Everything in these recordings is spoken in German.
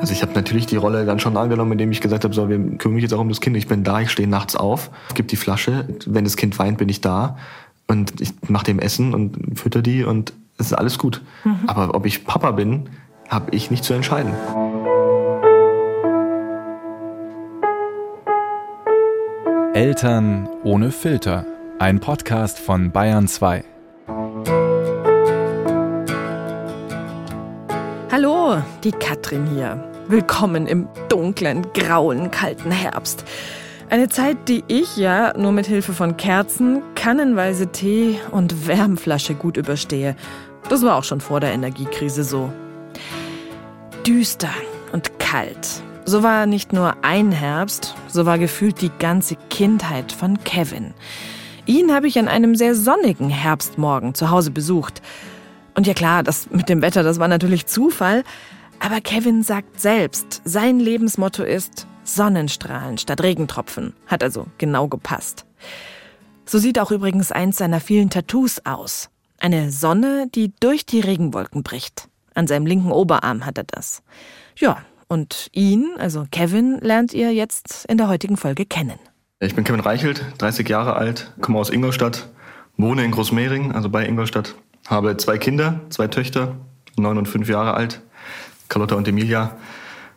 Also ich habe natürlich die Rolle dann schon angenommen, indem ich gesagt habe, so, wir kümmern mich jetzt auch um das Kind. Ich bin da, ich stehe nachts auf, gebe die Flasche. Wenn das Kind weint, bin ich da. Und ich mache dem Essen und fütter die und es ist alles gut. Mhm. Aber ob ich Papa bin, habe ich nicht zu entscheiden. Eltern ohne Filter. Ein Podcast von Bayern 2. Hallo, die Katrin hier. Willkommen im dunklen, grauen, kalten Herbst. Eine Zeit, die ich ja nur mit Hilfe von Kerzen, kannenweise Tee und Wärmflasche gut überstehe. Das war auch schon vor der Energiekrise so. Düster und kalt. So war nicht nur ein Herbst, so war gefühlt die ganze Kindheit von Kevin. Ihn habe ich an einem sehr sonnigen Herbstmorgen zu Hause besucht. Und ja klar, das mit dem Wetter, das war natürlich Zufall. Aber Kevin sagt selbst, sein Lebensmotto ist Sonnenstrahlen statt Regentropfen. Hat also genau gepasst. So sieht auch übrigens eins seiner vielen Tattoos aus. Eine Sonne, die durch die Regenwolken bricht. An seinem linken Oberarm hat er das. Ja, und ihn, also Kevin, lernt ihr jetzt in der heutigen Folge kennen. Ich bin Kevin Reichelt, 30 Jahre alt, komme aus Ingolstadt, wohne in Großmehring, also bei Ingolstadt habe zwei Kinder, zwei Töchter, neun und fünf Jahre alt, Carlotta und Emilia.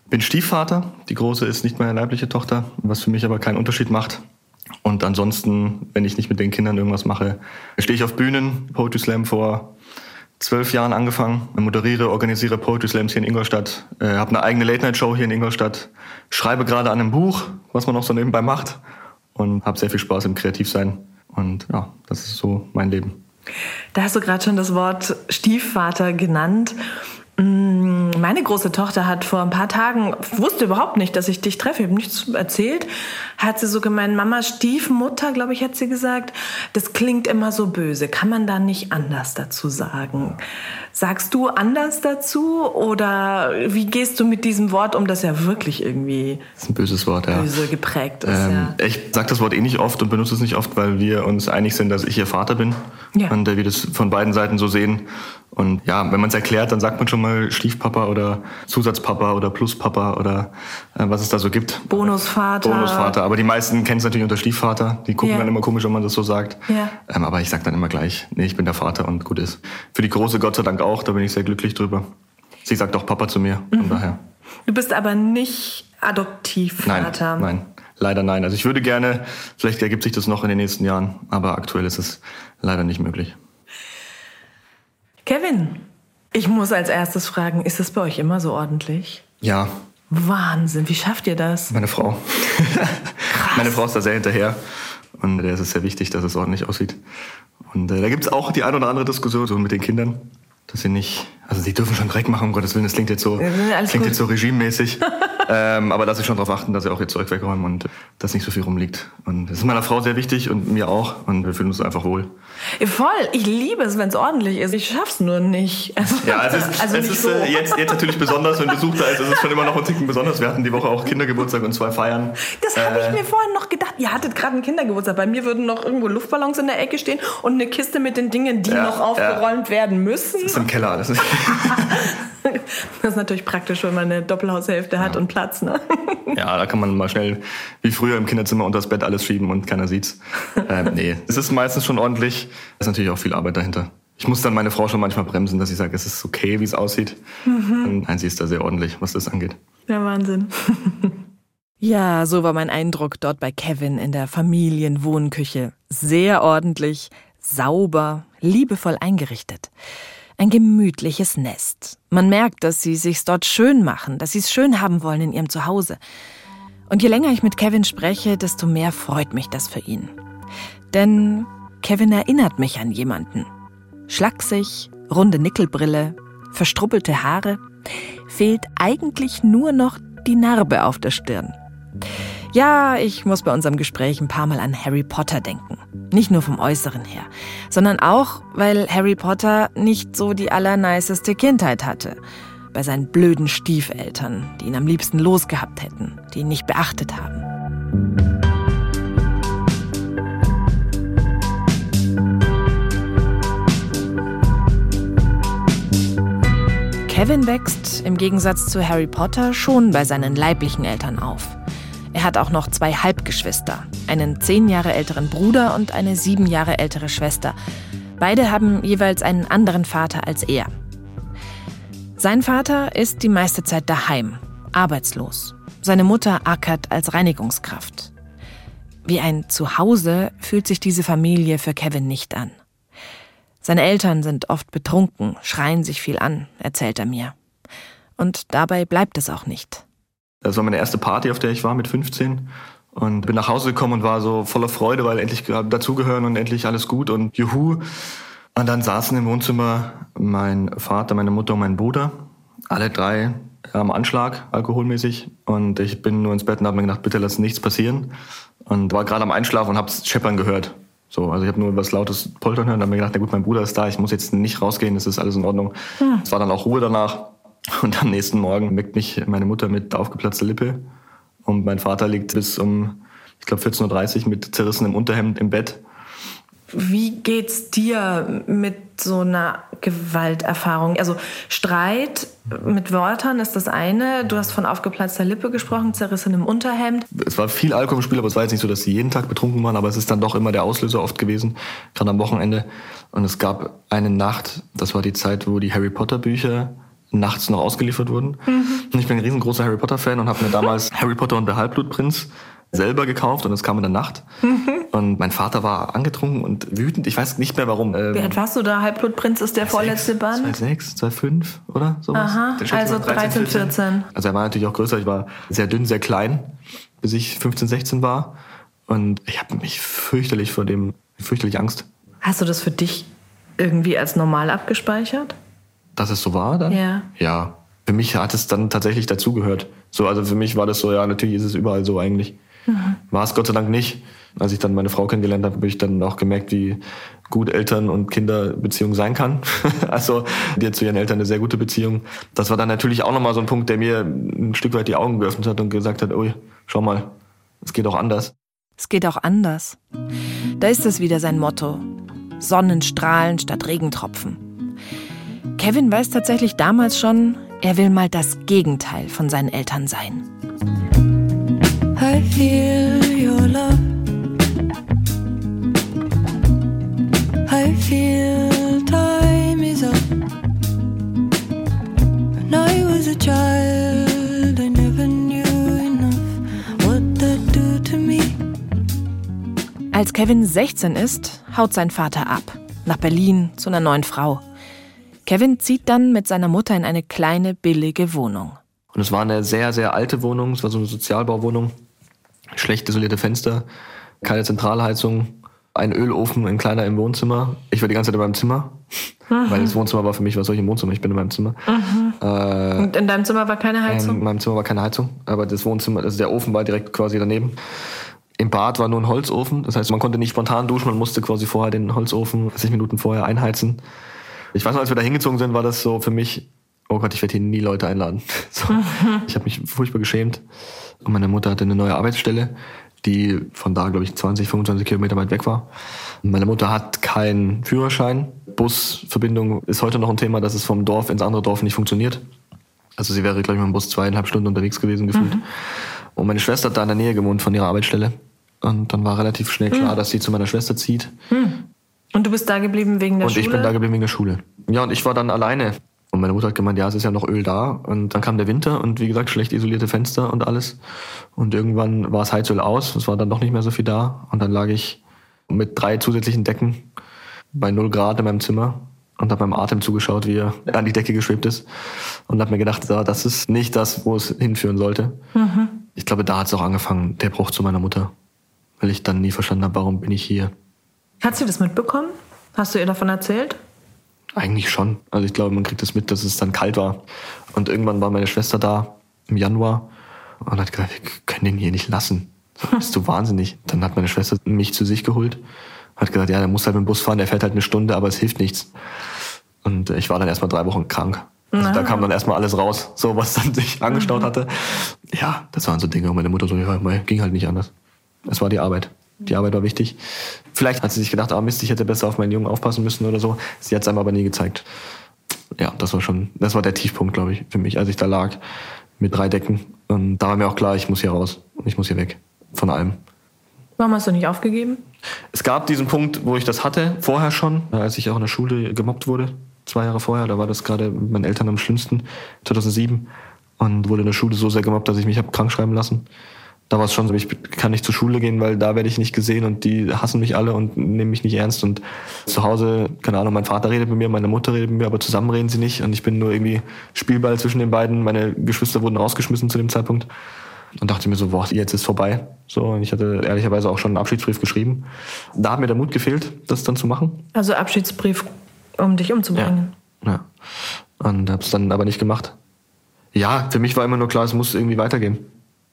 Bin Stiefvater. Die große ist nicht meine leibliche Tochter, was für mich aber keinen Unterschied macht. Und ansonsten, wenn ich nicht mit den Kindern irgendwas mache, stehe ich auf Bühnen, Poetry Slam vor zwölf Jahren angefangen, moderiere, organisiere Poetry Slams hier in Ingolstadt, äh, habe eine eigene Late-Night-Show hier in Ingolstadt, schreibe gerade an einem Buch, was man noch so nebenbei macht und habe sehr viel Spaß im Kreativsein. Und ja, das ist so mein Leben. Da hast du gerade schon das Wort Stiefvater genannt. Mm, meine große Tochter hat vor ein paar Tagen, wusste überhaupt nicht, dass ich dich treffe, ich habe nichts erzählt, hat sie so gemeint, Mama Stiefmutter, glaube ich, hat sie gesagt, das klingt immer so böse, kann man da nicht anders dazu sagen? Sagst du anders dazu oder wie gehst du mit diesem Wort um, das ja wirklich irgendwie das ist ein böses Wort, ja. böse geprägt ist? Ähm, ja. Ich sage das Wort eh nicht oft und benutze es nicht oft, weil wir uns einig sind, dass ich ihr Vater bin ja. und wir das von beiden Seiten so sehen. Und ja, wenn man es erklärt, dann sagt man schon mal Stiefpapa oder Zusatzpapa oder Pluspapa oder äh, was es da so gibt. Bonusvater. Bonusvater. Aber die meisten kennen es natürlich unter Stiefvater. Die gucken ja. dann immer komisch, wenn man das so sagt. Ja. Ähm, aber ich sage dann immer gleich, nee, ich bin der Vater und gut ist. Für die Große Gott sei Dank auch, da bin ich sehr glücklich drüber. Sie sagt auch Papa zu mir, von mhm. daher. Du bist aber nicht Adoptivvater. Nein, nein, leider nein. Also ich würde gerne, vielleicht ergibt sich das noch in den nächsten Jahren, aber aktuell ist es leider nicht möglich. Kevin, ich muss als erstes fragen, ist es bei euch immer so ordentlich? Ja. Wahnsinn, wie schafft ihr das? Meine Frau. Krass. Meine Frau ist da sehr hinterher. Und der ist es sehr wichtig, dass es ordentlich aussieht. Und äh, da gibt es auch die ein oder andere Diskussion so mit den Kindern, dass sie nicht, also sie dürfen schon Dreck machen, um Gottes Willen, das klingt jetzt so, ja, klingt jetzt so regimemäßig. ähm, aber dass sie schon darauf achten, dass sie auch ihr Zeug wegräumen und dass nicht so viel rumliegt. Und das ist meiner Frau sehr wichtig und mir auch. Und wir fühlen uns einfach wohl. Voll, ich liebe es, wenn es ordentlich ist. Ich schaff's nur nicht. Also, ja, es ist, also es ist so. äh, jetzt, jetzt natürlich besonders, wenn Besuch da ist. Es ist schon immer noch ein Ticken besonders. Wir hatten die Woche auch Kindergeburtstag und zwei Feiern. Das habe äh, ich mir vorhin noch gedacht. Ihr hattet gerade einen Kindergeburtstag. Bei mir würden noch irgendwo Luftballons in der Ecke stehen und eine Kiste mit den Dingen, die ja, noch aufgeräumt werden müssen. Das ist im Keller alles. Das ist natürlich praktisch, wenn man eine Doppelhaushälfte hat und Platz. Ne? Ja, da kann man mal schnell wie früher im Kinderzimmer unter das Bett alles schieben und keiner sieht's. Ähm, nee, es ist meistens schon ordentlich. Es ist natürlich auch viel Arbeit dahinter. Ich muss dann meine Frau schon manchmal bremsen, dass ich sage, es ist okay, wie es aussieht. Mhm. Nein, sie ist da sehr ordentlich, was das angeht. Ja, Wahnsinn. ja, so war mein Eindruck dort bei Kevin in der Familienwohnküche. Sehr ordentlich, sauber, liebevoll eingerichtet. Ein gemütliches Nest. Man merkt, dass sie sich's dort schön machen, dass sie es schön haben wollen in ihrem Zuhause. Und je länger ich mit Kevin spreche, desto mehr freut mich das für ihn. Denn Kevin erinnert mich an jemanden. Schlaksig, runde Nickelbrille, verstruppelte Haare, fehlt eigentlich nur noch die Narbe auf der Stirn. Ja, ich muss bei unserem Gespräch ein paar Mal an Harry Potter denken. Nicht nur vom Äußeren her, sondern auch, weil Harry Potter nicht so die allerniceste Kindheit hatte. Bei seinen blöden Stiefeltern, die ihn am liebsten losgehabt hätten, die ihn nicht beachtet haben. Kevin wächst im Gegensatz zu Harry Potter schon bei seinen leiblichen Eltern auf. Er hat auch noch zwei Halbgeschwister, einen zehn Jahre älteren Bruder und eine sieben Jahre ältere Schwester. Beide haben jeweils einen anderen Vater als er. Sein Vater ist die meiste Zeit daheim, arbeitslos. Seine Mutter ackert als Reinigungskraft. Wie ein Zuhause fühlt sich diese Familie für Kevin nicht an. Seine Eltern sind oft betrunken, schreien sich viel an, erzählt er mir. Und dabei bleibt es auch nicht. Das war meine erste Party, auf der ich war mit 15. Und bin nach Hause gekommen und war so voller Freude, weil endlich dazugehören und endlich alles gut und juhu. Und dann saßen im Wohnzimmer mein Vater, meine Mutter und mein Bruder. Alle drei am Anschlag, alkoholmäßig. Und ich bin nur ins Bett und habe mir gedacht, bitte lass nichts passieren. Und war gerade am Einschlafen und habe scheppern gehört. So, also ich habe nur was lautes Poltern hören und habe mir gedacht, na gut, mein Bruder ist da, ich muss jetzt nicht rausgehen, das ist alles in Ordnung. Hm. Es war dann auch Ruhe danach. Und am nächsten Morgen weckt mich meine Mutter mit aufgeplatzter Lippe und mein Vater liegt bis um, ich glaube, 14.30 Uhr mit zerrissenem Unterhemd im Bett. Wie geht's dir mit so einer Gewalterfahrung? Also Streit mit Wörtern ist das eine. Du hast von aufgeplatzter Lippe gesprochen, zerrissenem Unterhemd. Es war viel Alkohol im Spiel, aber es war jetzt nicht so, dass sie jeden Tag betrunken waren, aber es ist dann doch immer der Auslöser oft gewesen, gerade am Wochenende. Und es gab eine Nacht, das war die Zeit, wo die Harry Potter Bücher nachts noch ausgeliefert wurden. Mhm. Und ich bin ein riesengroßer Harry Potter Fan und habe mir damals Harry Potter und der Halbblutprinz selber gekauft und es kam in der Nacht. Mhm. Und mein Vater war angetrunken und wütend. Ich weiß nicht mehr warum. Ähm, Wie alt warst du da? Halbblutprinz ist der vorletzte Band? 2006, 2005 oder sowas. Aha, also 13, 14. Also er war natürlich auch größer. Ich war sehr dünn, sehr klein, bis ich 15, 16 war. Und ich habe mich fürchterlich vor dem, fürchterlich Angst. Hast du das für dich irgendwie als normal abgespeichert? Dass es so war dann? Ja. Ja. Für mich hat es dann tatsächlich dazugehört. So, also für mich war das so, ja, natürlich ist es überall so eigentlich. Mhm. War es Gott sei Dank nicht. Als ich dann meine Frau kennengelernt habe, habe ich dann auch gemerkt, wie gut Eltern- und Kinderbeziehung sein kann. also die hat zu ihren Eltern eine sehr gute Beziehung. Das war dann natürlich auch nochmal so ein Punkt, der mir ein Stück weit die Augen geöffnet hat und gesagt hat, ui, schau mal, es geht auch anders. Es geht auch anders. Da ist es wieder sein Motto. Sonnenstrahlen statt Regentropfen. Kevin weiß tatsächlich damals schon, er will mal das Gegenteil von seinen Eltern sein. I feel your love. I feel time is up. When I was a child, I never knew enough what that do to me. Als Kevin 16 ist, haut sein Vater ab. Nach Berlin zu einer neuen Frau. Kevin zieht dann mit seiner Mutter in eine kleine, billige Wohnung. Und es war eine sehr, sehr alte Wohnung. Es war so eine Sozialbauwohnung schlecht isolierte Fenster, keine Zentralheizung, ein Ölofen, ein kleiner im Wohnzimmer. Ich war die ganze Zeit in meinem Zimmer, mhm. weil das Wohnzimmer war für mich, was soll ich im Wohnzimmer? Ich bin in meinem Zimmer. Äh, Und in deinem Zimmer war keine Heizung? In meinem Zimmer war keine Heizung, aber das Wohnzimmer, also der Ofen war direkt quasi daneben. Im Bad war nur ein Holzofen, das heißt, man konnte nicht spontan duschen, man musste quasi vorher den Holzofen 60 Minuten vorher einheizen. Ich weiß noch, als wir da hingezogen sind, war das so für mich, oh Gott, ich werde hier nie Leute einladen. So. Ich habe mich furchtbar geschämt. Und meine Mutter hatte eine neue Arbeitsstelle, die von da, glaube ich, 20, 25 Kilometer weit weg war. Und meine Mutter hat keinen Führerschein. Busverbindung ist heute noch ein Thema, dass es vom Dorf ins andere Dorf nicht funktioniert. Also sie wäre, glaube ich, mit dem Bus zweieinhalb Stunden unterwegs gewesen gefühlt. Mhm. Und meine Schwester hat da in der Nähe gewohnt von ihrer Arbeitsstelle. Und dann war relativ schnell klar, mhm. dass sie zu meiner Schwester zieht. Mhm. Und du bist da geblieben wegen der und Schule? Und ich bin da geblieben wegen der Schule. Ja, und ich war dann alleine und meine Mutter hat gemeint, ja, es ist ja noch Öl da. Und dann kam der Winter und wie gesagt, schlecht isolierte Fenster und alles. Und irgendwann war das Heizöl aus, es war dann doch nicht mehr so viel da. Und dann lag ich mit drei zusätzlichen Decken bei null Grad in meinem Zimmer und habe meinem Atem zugeschaut, wie er an die Decke geschwebt ist. Und habe mir gedacht, so, das ist nicht das, wo es hinführen sollte. Mhm. Ich glaube, da hat es auch angefangen, der Bruch zu meiner Mutter. Weil ich dann nie verstanden habe, warum bin ich hier. Hat sie das mitbekommen? Hast du ihr davon erzählt? Eigentlich schon. Also ich glaube, man kriegt das mit, dass es dann kalt war. Und irgendwann war meine Schwester da im Januar und hat gesagt, wir können den hier nicht lassen. So, bist du wahnsinnig. Dann hat meine Schwester mich zu sich geholt, hat gesagt, ja, der muss halt mit dem Bus fahren, der fährt halt eine Stunde, aber es hilft nichts. Und ich war dann erstmal drei Wochen krank. Also da kam dann erstmal alles raus, so was dann sich angestaut mhm. hatte. Ja, das waren so Dinge. Und meine Mutter so, ja, ging halt nicht anders. Es war die Arbeit. Die Arbeit war wichtig. Vielleicht hat sie sich gedacht, ah Mist, ich hätte besser auf meinen Jungen aufpassen müssen oder so. Sie hat es einem aber nie gezeigt. ja, das war schon, das war der Tiefpunkt, glaube ich, für mich, als ich da lag mit drei Decken. Und da war mir auch klar, ich muss hier raus und ich muss hier weg von allem. Warum hast du nicht aufgegeben? Es gab diesen Punkt, wo ich das hatte, vorher schon, als ich auch in der Schule gemobbt wurde, zwei Jahre vorher, da war das gerade mit meinen Eltern am schlimmsten, 2007, und wurde in der Schule so sehr gemobbt, dass ich mich habe krank schreiben lassen. Da war es schon so, ich kann nicht zur Schule gehen, weil da werde ich nicht gesehen und die hassen mich alle und nehmen mich nicht ernst. Und zu Hause, keine Ahnung, mein Vater redet mit mir, meine Mutter redet mit mir, aber zusammen reden sie nicht. Und ich bin nur irgendwie Spielball zwischen den beiden. Meine Geschwister wurden rausgeschmissen zu dem Zeitpunkt. Und dachte mir so, boah, jetzt ist vorbei. So, und ich hatte ehrlicherweise auch schon einen Abschiedsbrief geschrieben. Da hat mir der Mut gefehlt, das dann zu machen. Also Abschiedsbrief, um dich umzubringen. Ja. ja. Und hab's dann aber nicht gemacht. Ja, für mich war immer nur klar, es muss irgendwie weitergehen.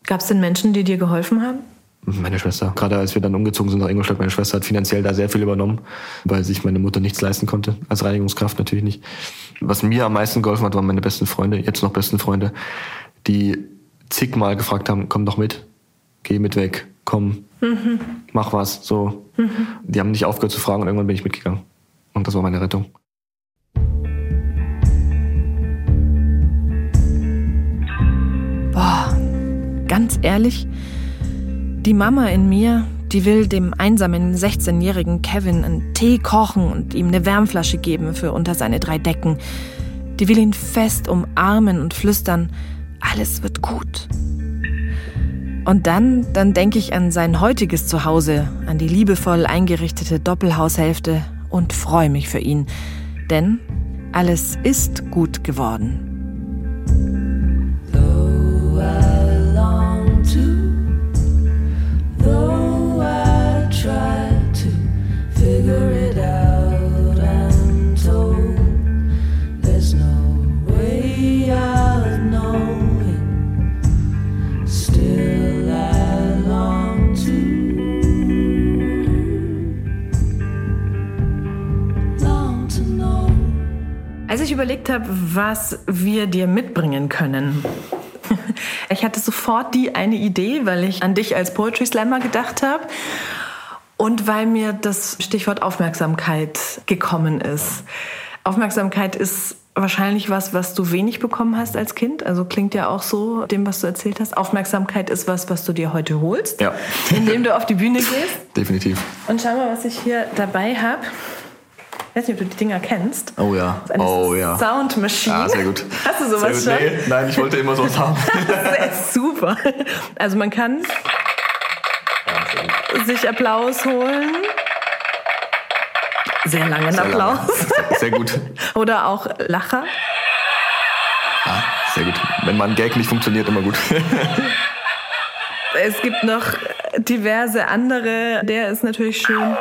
Gab es denn Menschen, die dir geholfen haben? Meine Schwester. Gerade als wir dann umgezogen sind nach Ingolstadt, meine Schwester hat finanziell da sehr viel übernommen, weil sich meine Mutter nichts leisten konnte. Als Reinigungskraft natürlich nicht. Was mir am meisten geholfen hat, waren meine besten Freunde, jetzt noch besten Freunde, die zigmal gefragt haben, komm doch mit, geh mit weg, komm, mhm. mach was, so. Mhm. Die haben nicht aufgehört zu fragen und irgendwann bin ich mitgegangen. Und das war meine Rettung. Ganz ehrlich, die Mama in mir, die will dem einsamen 16-jährigen Kevin einen Tee kochen und ihm eine Wärmflasche geben für unter seine drei Decken. Die will ihn fest umarmen und flüstern, alles wird gut. Und dann, dann denke ich an sein heutiges Zuhause, an die liebevoll eingerichtete Doppelhaushälfte und freue mich für ihn. Denn alles ist gut geworden. Als ich überlegt habe, was wir dir mitbringen können, ich hatte sofort die eine Idee, weil ich an dich als Poetry Slammer gedacht habe und weil mir das Stichwort Aufmerksamkeit gekommen ist. Aufmerksamkeit ist wahrscheinlich was, was du wenig bekommen hast als Kind. Also klingt ja auch so, dem, was du erzählt hast. Aufmerksamkeit ist was, was du dir heute holst, ja. indem du auf die Bühne gehst. Definitiv. Und schau mal, was ich hier dabei habe. Ich weiß nicht, ob du die Dinger kennst. Oh ja. Eine oh ja. Sound Machine. Ah, sehr gut. Hast du sowas schon? Nee, nein, ich wollte immer sowas haben. das ist super. Also man kann sich Applaus holen. Sehr langen Sehr Applaus. Lange. Sehr gut. Oder auch Lacher. Ah, sehr gut. Wenn man Gag nicht funktioniert, immer gut. Es gibt noch diverse andere. Der ist natürlich schön.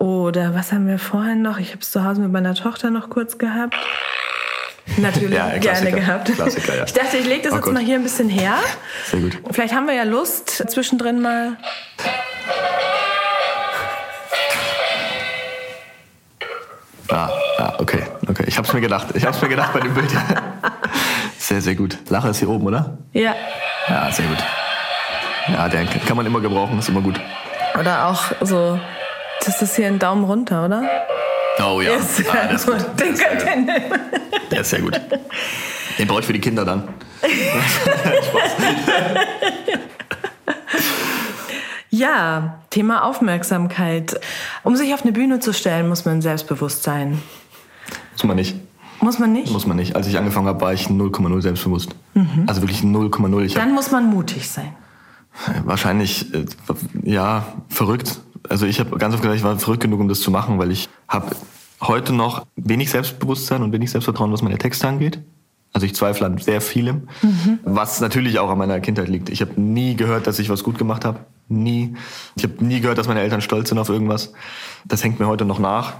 Oder was haben wir vorhin noch? Ich habe es zu Hause mit meiner Tochter noch kurz gehabt. Natürlich Ja, gerne gehabt. Klassiker, ja. Ich dachte, ich lege das Oh jetzt Gott. mal hier ein bisschen her. Sehr gut. Vielleicht haben wir ja Lust, zwischendrin mal. Ah, ah, okay, okay. Ich hab's mir gedacht. Ich hab's mir gedacht bei dem Bild. Sehr, sehr gut. Lache ist hier oben, oder? Ja. Ja, sehr gut. Ja, den kann man immer gebrauchen, ist immer gut. Oder auch so. Das ist hier ein Daumen runter, oder? Oh ja, Yes. ah, der ist gut. Der Den ist, sehr könnt gut. ihr nehmen. Der ist sehr gut. Den brauche ich für die Kinder dann. Ja, Thema Aufmerksamkeit. Um sich auf eine Bühne zu stellen, muss man selbstbewusst sein. Muss man nicht. Muss man nicht? Muss man nicht. Als ich angefangen habe, war ich 0,0 selbstbewusst. Also wirklich 0,0. Ich habe Dann muss man mutig sein. wahrscheinlich, äh, ja, verrückt. Also ich habe ganz oft gesagt, ich war verrückt genug, um das zu machen, weil ich habe heute noch wenig Selbstbewusstsein und wenig Selbstvertrauen, was meine Texte angeht. Also ich zweifle an sehr vielem, was natürlich auch an meiner Kindheit liegt. Ich habe nie gehört, dass ich was gut gemacht habe. Nie. Ich habe nie gehört, dass meine Eltern stolz sind auf irgendwas. Das hängt mir heute noch nach.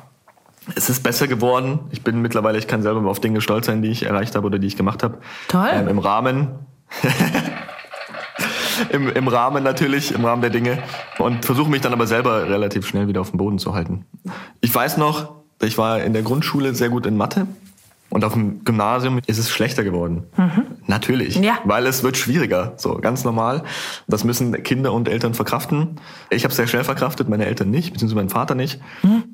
Es ist besser geworden. Ich bin mittlerweile, ich kann selber auf Dinge stolz sein, die ich erreicht habe oder die ich gemacht habe. Toll. Ähm, Im Rahmen. Im, Im Rahmen natürlich, im Rahmen der Dinge. Und versuche mich dann aber selber relativ schnell wieder auf den Boden zu halten. Ich weiß noch, ich war in der Grundschule sehr gut in Mathe. Und auf dem Gymnasium ist es schlechter geworden. Natürlich. Ja. Weil es wird schwieriger. So, ganz normal. Das müssen Kinder und Eltern verkraften. Ich habe sehr schnell verkraftet, meine Eltern nicht, beziehungsweise mein Vater nicht.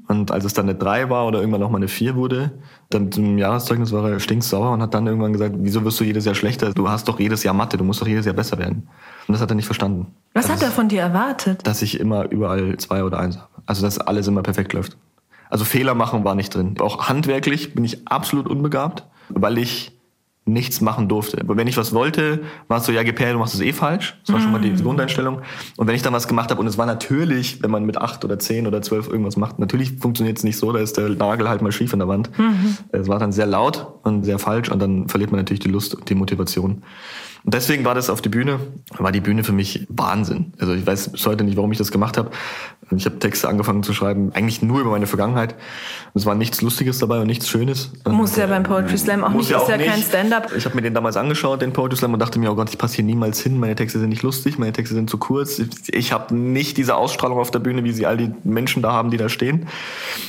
Und als es dann eine 3 war oder irgendwann noch mal eine 4 wurde, dann zum Jahreszeugnis war er stinksauer und hat dann irgendwann gesagt, wieso wirst du jedes Jahr schlechter? Du hast doch jedes Jahr Mathe, du musst doch jedes Jahr besser werden. Und das hat er nicht verstanden. Was hat er von dir erwartet? Dass ich immer überall zwei oder eins habe. Also dass alles immer perfekt läuft. Also Fehler machen war nicht drin. Auch handwerklich bin ich absolut unbegabt, weil ich nichts machen durfte. Aber wenn ich was wollte, war es so, ja, Gepär, du machst es eh falsch. Das war schon mal die Grundeinstellung. Und wenn ich dann was gemacht habe, und es war natürlich, wenn man mit acht oder zehn oder zwölf irgendwas macht, natürlich funktioniert es nicht so, da ist der Nagel halt mal schief in der Wand. Es war dann sehr laut und sehr falsch und dann verliert man natürlich die Lust und die Motivation. Und deswegen war das auf die Bühne, war die Bühne für mich Wahnsinn. Also ich weiß bis heute nicht, warum ich das gemacht habe. Ich habe Texte angefangen zu schreiben, eigentlich nur über meine Vergangenheit. Es war nichts Lustiges dabei und nichts Schönes. Muss ja beim Poetry Slam auch Muss nicht, ist ja kein nicht. Stand-up. Ich habe mir den damals angeschaut, den Poetry Slam, und dachte mir, oh Gott, ich passe hier niemals hin. Meine Texte sind nicht lustig, meine Texte sind zu kurz. Ich, ich habe nicht diese Ausstrahlung auf der Bühne, wie sie all die Menschen da haben, die da stehen.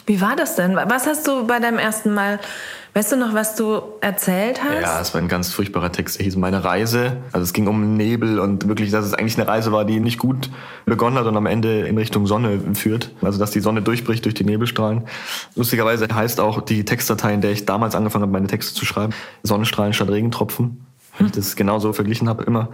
Wie war das denn? Was hast du bei deinem ersten Mal, weißt du noch, was du erzählt hast? Ja, es war ein ganz furchtbarer Text. Der hieß Meine Reise. Also es ging um Nebel und wirklich, dass es eigentlich eine Reise war, die nicht gut begonnen hat und am Ende in Richtung Sonne führt. Also dass die Sonne durchbricht durch die Nebelstrahlen. Lustigerweise heißt auch die Textdatei, in der ich damals angefangen habe, meine Texte zu schreiben, Sonnenstrahlen statt Regentropfen. Weil ich das genauso verglichen habe immer.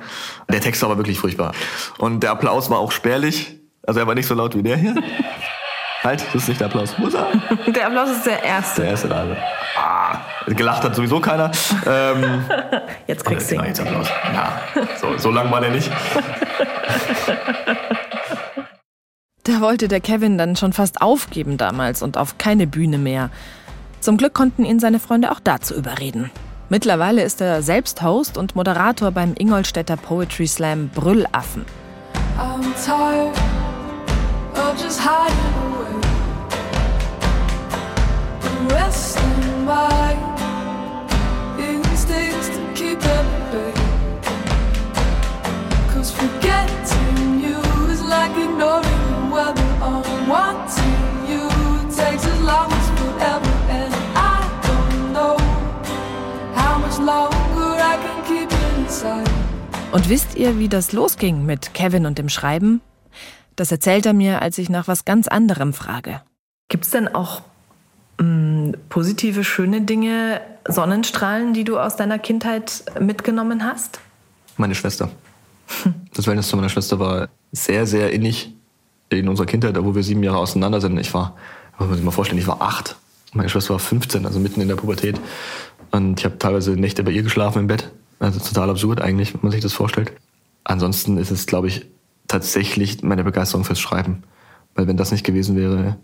Der Text war aber wirklich furchtbar. Und der Applaus war auch spärlich. Also er war nicht so laut wie der hier. Halt, das ist nicht der Applaus. Muss er? Der Applaus ist der erste. Der erste da. Also. Ah, gelacht hat sowieso keiner. Ähm, Jetzt kriegst du ja, ihn. jetzt Applaus. Ja, so, so lang war der nicht. Da wollte der Kevin dann schon fast aufgeben damals und auf keine Bühne mehr. Zum Glück konnten ihn seine Freunde auch dazu überreden. Mittlerweile ist er selbst Host und Moderator beim Ingolstädter Poetry Slam Brüllaffen. I'm tired of just hiding away and resting my instincts to keep at bay. Cause forgetting you is like ignoring the weather. I'm wanting you it takes as long as forever, and I don't know how much longer I can keep it inside. Und wisst ihr, wie das losging mit Kevin und dem Schreiben? Das erzählt er mir, als ich nach was ganz anderem frage. Gibt es denn auch positive, schöne Dinge, Sonnenstrahlen, die du aus deiner Kindheit mitgenommen hast? Meine Schwester. Das Verhältnis zu meiner Schwester war sehr, sehr innig in unserer Kindheit, wo wir sieben Jahre auseinander sind. Ich war, muss man sich mal vorstellen, ich war acht. Meine Schwester war 15, also mitten in der Pubertät. Und ich habe teilweise Nächte bei ihr geschlafen im Bett. Also total absurd eigentlich, wenn man sich das vorstellt. Ansonsten ist es, glaube ich, tatsächlich meine Begeisterung fürs Schreiben. Weil wenn das nicht gewesen wäre,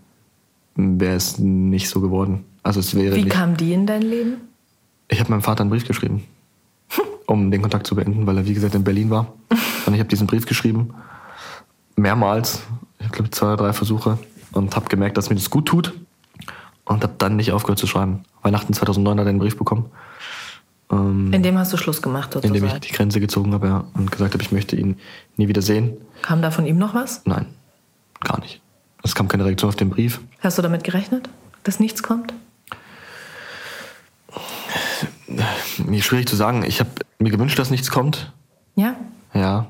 wäre es nicht so geworden. Also es wäre Wie nicht, kam die in dein Leben? ich habe meinem Vater einen Brief geschrieben, um den Kontakt zu beenden, weil er, wie gesagt, in Berlin war. Und ich habe diesen Brief geschrieben, mehrmals, ich glaube zwei oder drei Versuche, und habe gemerkt, dass mir das gut tut. Und habe dann nicht aufgehört zu schreiben. Weihnachten 2009 hat er einen Brief bekommen, ähm, In dem hast du Schluss gemacht, in dem ich sozusagen. die Grenze gezogen habe ja, und gesagt habe, ich möchte ihn nie wieder sehen. Kam da von ihm noch was? Nein, gar nicht. Es kam keine Reaktion auf den Brief. Hast du damit gerechnet, dass nichts kommt? Mir schwierig zu sagen. Ich habe mir gewünscht, dass nichts kommt. Ja? Ja,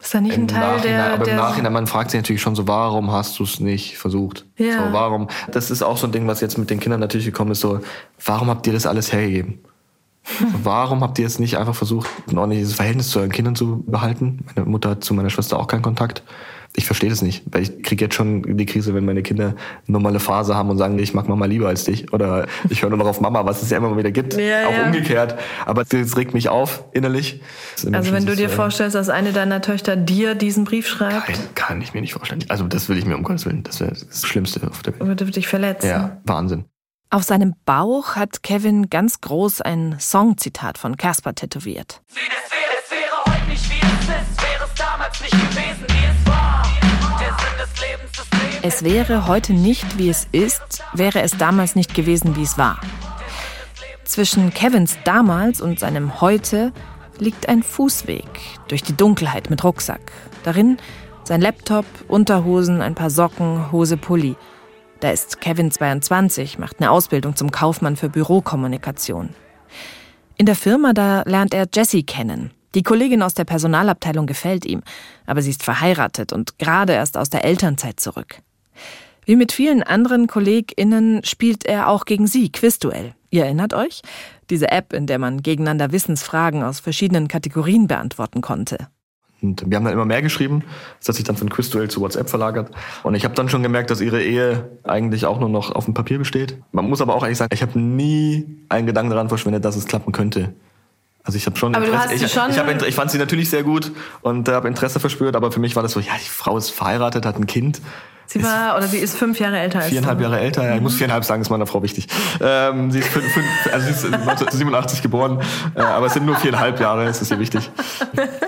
Ist da nicht ein Im Teil Nachhinein, der. aber der im Nachhinein, man fragt sich natürlich schon so, warum hast du es nicht versucht? Ja. So, warum? Das ist auch so ein Ding, was jetzt mit den Kindern natürlich gekommen ist, so, warum habt ihr das alles hergegeben? Warum habt ihr jetzt nicht einfach versucht, ein ordentliches Verhältnis zu euren Kindern zu behalten? Meine Mutter hat zu meiner Schwester auch keinen Kontakt. Ich verstehe das nicht, weil ich kriege jetzt schon die Krise, wenn meine Kinder eine normale Phase haben und sagen, nee, ich mag Mama lieber als dich. Oder ich höre nur noch auf Mama, was es ja immer mal wieder gibt. Ja, auch ja. umgekehrt. Aber das regt mich auf innerlich. also, wenn du dir Das vorstellst, dass eine deiner Töchter dir diesen Brief schreibt, Kann, kann ich mir nicht vorstellen. Also das will ich mir um Gottes Willen. Das wäre das Schlimmste auf der Welt. würde dich verletzen. Ja, Wahnsinn. Auf seinem Bauch hat Kevin ganz groß ein Songzitat von Casper tätowiert. Es wäre, es wäre heute nicht wie es ist, wäre es damals nicht gewesen, Es wäre heute nicht, wie es ist, wäre es damals nicht gewesen, wie es war. Zwischen Kevins damals und seinem heute liegt ein Fußweg durch die Dunkelheit mit Rucksack. Darin sein Laptop, Unterhosen, ein paar Socken, Hose, Pulli. Da ist Kevin 22, macht eine Ausbildung zum Kaufmann für Bürokommunikation. In der Firma, da lernt er Jessie kennen. Die Kollegin aus der Personalabteilung gefällt ihm, aber sie ist verheiratet und gerade erst aus der Elternzeit zurück. Wie mit vielen anderen KollegInnen spielt er auch gegen sie Quizduell. Ihr erinnert euch? Diese App, in der man gegeneinander Wissensfragen aus verschiedenen Kategorien beantworten konnte. Und wir haben dann immer mehr geschrieben. Das hat sich dann von Quizduell zu WhatsApp verlagert. Und ich habe dann schon gemerkt, dass ihre Ehe eigentlich auch nur noch auf dem Papier besteht. Man muss aber auch ehrlich sagen, ich habe nie einen Gedanken daran verschwendet, dass es klappen könnte. Also ich habe schon, Aber du Interesse, hast ich, schon- ich, hab, ich fand sie natürlich sehr gut und habe Interesse verspürt, aber für mich war das so, ja, die Frau ist verheiratet, hat ein Kind, Sie war oder sie ist fünf Jahre älter als viereinhalb du. Jahre älter. Ja, ich muss viereinhalb sagen, ist meiner Frau wichtig. Ähm, sie ist fünf, fünf, also sie ist 1987 geboren, äh, aber es sind nur viereinhalb Jahre, das ist ihr wichtig.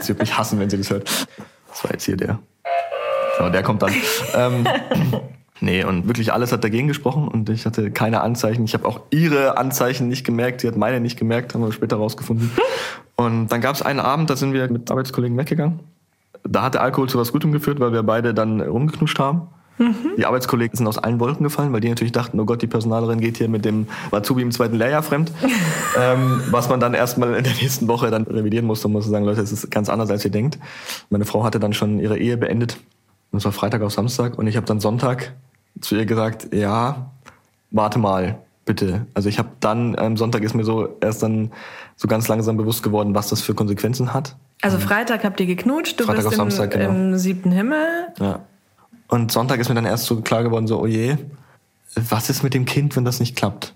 Sie wird mich hassen, wenn sie das hört. Das war jetzt hier der. So, der kommt dann. Ähm, nee, und wirklich alles hat dagegen gesprochen und ich hatte keine Anzeichen. Ich habe auch ihre Anzeichen nicht gemerkt, sie hat meine nicht gemerkt, haben wir später rausgefunden. Und dann gab es einen Abend, da sind wir mit Arbeitskollegen weggegangen. Da hat der Alkohol zu was Gutem geführt, weil wir beide dann rumgeknuscht haben. Die Arbeitskollegen sind aus allen Wolken gefallen, weil die natürlich dachten, oh Gott, die Personalerin geht hier mit dem Azubi im zweiten Lehrjahr fremd. ähm, was man dann erstmal in der nächsten Woche dann revidieren musste und musste sagen, Leute, es ist ganz anders, als ihr denkt. Meine Frau hatte dann schon ihre Ehe beendet. Und es war Freitag auf Samstag. Und ich habe dann Sonntag zu ihr gesagt, ja, warte mal, bitte. Also ich habe dann, am Sonntag ist mir so erst dann so ganz langsam bewusst geworden, was das für Konsequenzen hat. Also Freitag habt ihr geknutscht, du Freitag bist auf im, Samstag, genau. im siebten Himmel. Ja. Und Sonntag ist mir dann erst so klar geworden, so, oh je, was ist mit dem Kind, wenn das nicht klappt?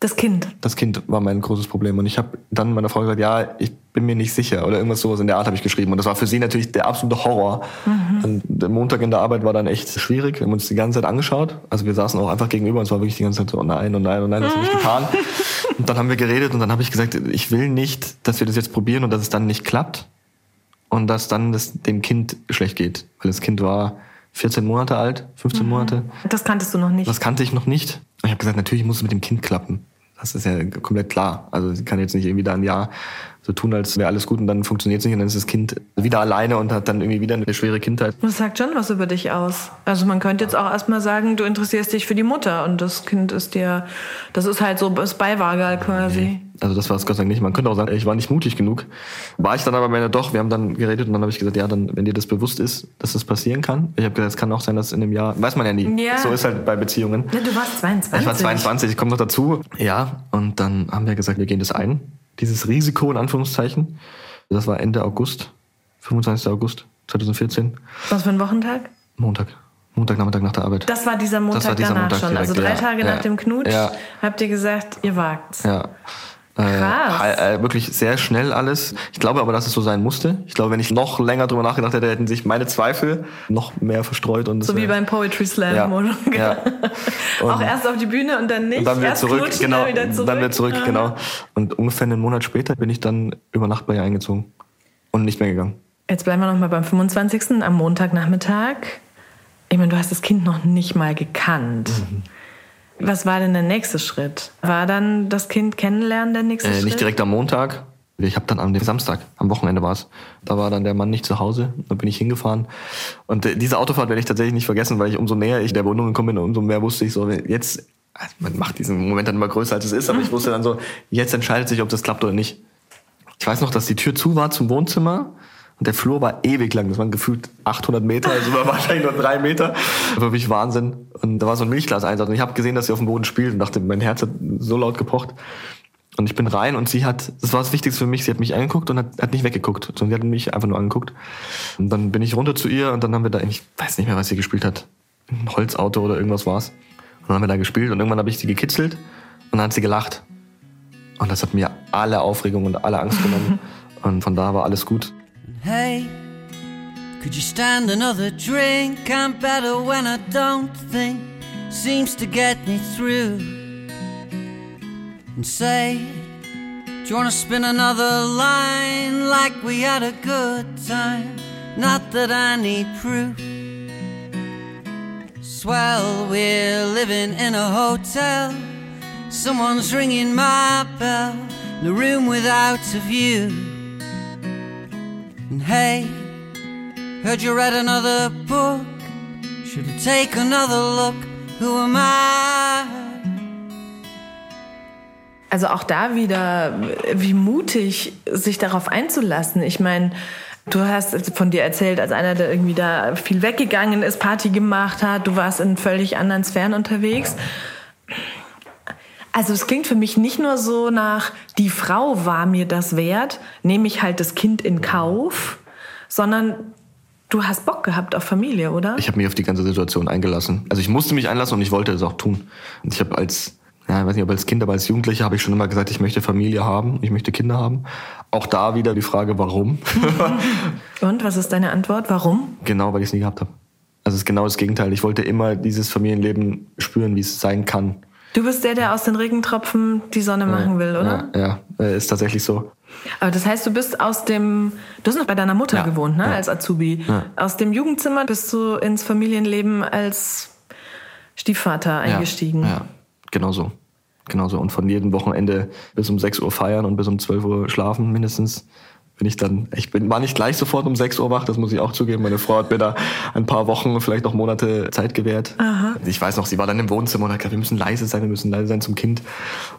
Das Kind. Das Kind war mein großes Problem. Und ich habe dann meiner Frau gesagt, ja, ich bin mir nicht sicher. Oder irgendwas sowas in der Art habe ich geschrieben. Und das war für sie natürlich der absolute Horror. Und der Montag in der Arbeit war dann echt schwierig. Wir haben uns die ganze Zeit angeschaut. Also wir saßen auch einfach gegenüber und es war wirklich die ganze Zeit so, oh nein, oh nein, oh nein, das habe ich getan. Und dann haben wir geredet und dann habe ich gesagt, ich will nicht, dass wir das jetzt probieren und dass es dann nicht klappt. Und dass dann das dem Kind schlecht geht. Weil das Kind war 14 Monate alt, 15 Monate. Das kanntest du noch nicht. Das kannte ich noch nicht. Und ich habe gesagt, natürlich muss es mit dem Kind klappen. Das ist ja komplett klar. Also sie kann jetzt nicht irgendwie da ein Jahr so tun, als wäre alles gut und dann funktioniert es nicht und dann ist das Kind wieder alleine und hat dann irgendwie wieder eine schwere Kindheit. Das sagt schon was über dich aus. Also man könnte jetzt auch erstmal sagen, du interessierst dich für die Mutter und das Kind ist dir, das ist halt so das Beiwagerl quasi. Also das war es Gott sei Dank nicht. Man könnte auch sagen, ich war nicht mutig genug. War ich dann aber Ende doch. Wir haben dann geredet und dann habe ich gesagt, ja, dann, wenn dir das bewusst ist, dass das passieren kann. Ich habe gesagt, es kann auch sein, dass in einem Jahr, weiß man ja nie. Ja. So ist halt bei Beziehungen. Ja, du warst 22. Ich war 22, ich komme noch dazu. Ja, und dann haben wir gesagt, wir gehen das ein. Dieses Risiko in Anführungszeichen. Das war Ende August, 25. August 2014, Was für ein Wochentag? Montag. Montagnachmittag nach der Arbeit. Das war dieser Montag war dieser danach Montag schon. Also drei direkt, ja, Tage ja. nach dem Knutsch habt ihr gesagt, ihr wagt's. Ja. Krass. Äh, äh, wirklich sehr schnell alles. Ich glaube aber, dass es so sein musste. Ich glaube, wenn ich noch länger drüber nachgedacht hätte, hätten sich meine Zweifel noch mehr verstreut. Und So wie beim Poetry Slam, Ja, oder? ja. Auch erst auf die Bühne und dann nicht. Und dann wieder erst zurück, knutschen, genau. dann wieder zurück. Dann wieder zurück, Aha. genau. Und ungefähr einen Monat später bin ich dann über Nacht bei ihr eingezogen und nicht mehr gegangen. Jetzt bleiben wir noch mal beim 25. am Montagnachmittag. Ich meine, du hast das Kind noch nicht mal gekannt. Mhm. Was war denn der nächste Schritt? War dann das Kind kennenlernen der nächste Äh, Schritt? nicht direkt am Montag. Ich habe dann am Samstag, am Wochenende war es. Da war dann der Mann nicht zu Hause. Da bin ich hingefahren. Und äh, diese Autofahrt werde ich tatsächlich nicht vergessen, weil ich umso näher ich der Wohnung gekommen bin, umso mehr wusste ich so, jetzt, also man macht diesen Moment dann immer größer, als es ist, aber ich wusste dann so, jetzt entscheidet sich, ob das klappt oder nicht. Ich weiß noch, dass die Tür zu war zum Wohnzimmer. Und der Flur war ewig lang. Das waren gefühlt 800 Meter, also war wahrscheinlich nur drei Meter. Wirklich Wahnsinn. Und da war so ein Milchglas-Einsatz. Und ich habe gesehen, dass sie auf dem Boden spielt und dachte, mein Herz hat so laut gepocht. Und ich bin rein und sie hat, das war das Wichtigste für mich, sie hat mich angeguckt und hat, hat nicht weggeguckt, sondern sie hat mich einfach nur angeguckt. Und dann bin ich runter zu ihr und dann haben wir da, ich weiß nicht mehr, was sie gespielt hat. Ein Holzauto oder irgendwas war's. Und dann haben wir da gespielt und irgendwann habe ich sie gekitzelt und dann hat sie gelacht. Und das hat mir alle Aufregung und alle Angst genommen. Und von da war alles gut. Hey, could you stand another drink? I'm better when I don't think. Seems to get me through. And say, do you wanna spin another line like we had a good time? Not that I need proof. Swell, we're living in a hotel. Someone's ringing my bell. A room without a view. And hey, heard you read another book. Should I take another look Who am I? Also auch da wieder, wie mutig, sich darauf einzulassen. Ich meine, du hast von dir erzählt, als einer, der irgendwie da viel weggegangen ist, Party gemacht hat, du warst in völlig anderen Sphären unterwegs. Also es klingt für mich nicht nur so nach, die Frau war mir das wert, nehme ich halt das Kind in Kauf, sondern du hast Bock gehabt auf Familie, oder? Ich habe mich auf die ganze Situation eingelassen. Also ich musste mich einlassen und ich wollte es auch tun. Und ich habe als, ja, ich weiß nicht, ob als Kind, aber als Jugendlicher habe ich schon immer gesagt, ich möchte Familie haben, ich möchte Kinder haben. Auch da wieder die Frage, warum? Und was ist deine Antwort? Warum? genau, weil ich es nie gehabt habe. Also es ist genau das Gegenteil. Ich wollte immer dieses Familienleben spüren, wie es sein kann. Du bist der, der aus den Regentropfen die Sonne machen will, oder? Ja, ja, äh, ist tatsächlich so. Aber das heißt, du bist aus dem, du hast noch bei deiner Mutter Ja, gewohnt, ne, ja. als Azubi. Ja. Aus dem Jugendzimmer bist du ins Familienleben als Stiefvater eingestiegen. Ja, ja, genau so. Genau so. Und von jedem Wochenende bis um 6 Uhr feiern und bis um 12 Uhr schlafen mindestens. Bin ich dann, ich bin, war nicht gleich sofort um 6 Uhr wach, das muss ich auch zugeben. Meine Frau hat mir da ein paar Wochen, vielleicht noch Monate Zeit gewährt. Ich weiß noch, sie war dann im Wohnzimmer und hat gesagt, wir müssen leise sein, wir müssen leise sein zum Kind.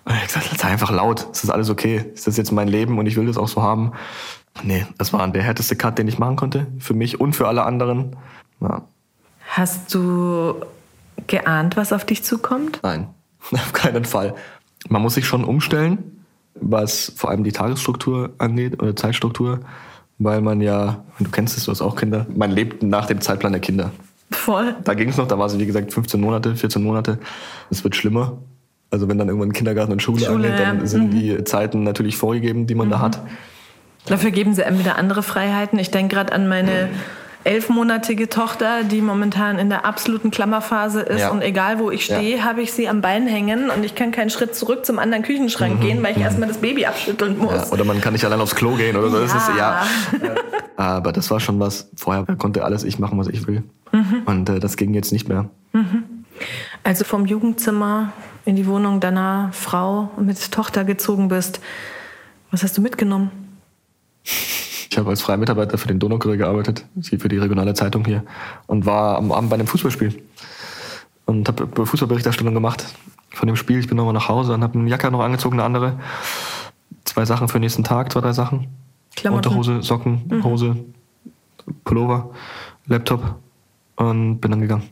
Und ich habe gesagt, sei einfach laut, es ist alles okay. Es ist jetzt mein Leben und ich will das auch so haben. Nee, das war der härteste Cut, den ich machen konnte. Für mich und für alle anderen. Ja. Hast du geahnt, was auf dich zukommt? Nein, auf keinen Fall. Man muss sich schon umstellen, was vor allem die Tagesstruktur angeht oder Zeitstruktur, weil man ja, du kennst es, du hast auch Kinder, man lebt nach dem Zeitplan der Kinder. Voll. Da ging es noch, da war sie wie gesagt 15 Monate, 14 Monate. Es wird schlimmer. Also wenn dann irgendwann Kindergarten und Schule, Schule, angeht, dann ja. sind die Zeiten natürlich vorgegeben, die man da hat. Dafür geben sie einem wieder andere Freiheiten. Ich denke gerade an meine elfmonatige Tochter, die momentan in der absoluten Klammerphase ist. Ja. Und egal, wo ich stehe, habe ich sie am Bein hängen und ich kann keinen Schritt zurück zum anderen Küchenschrank gehen, weil ich erstmal das Baby abschütteln muss. Mhm. Ja, oder man kann nicht allein aufs Klo gehen oder so. Das ist, Ja. ja. Aber das war schon was. Vorher konnte alles ich machen, was ich will. Mhm. Und äh, das ging jetzt nicht mehr. Also vom Jugendzimmer in die Wohnung deiner Frau mit Tochter gezogen bist. Was hast du mitgenommen? Ich habe als freier Mitarbeiter für den Donaukurier gearbeitet, für die regionale Zeitung hier und war am Abend bei einem Fußballspiel und habe Fußballberichterstattung gemacht von dem Spiel. Ich bin nochmal nach Hause und habe eine Jacke noch angezogen, eine andere. Zwei Sachen für den nächsten Tag, zwei, drei Sachen. Klamotten. Mhm. Unterhose, Socken, Hose, Pullover, Laptop und bin dann gegangen.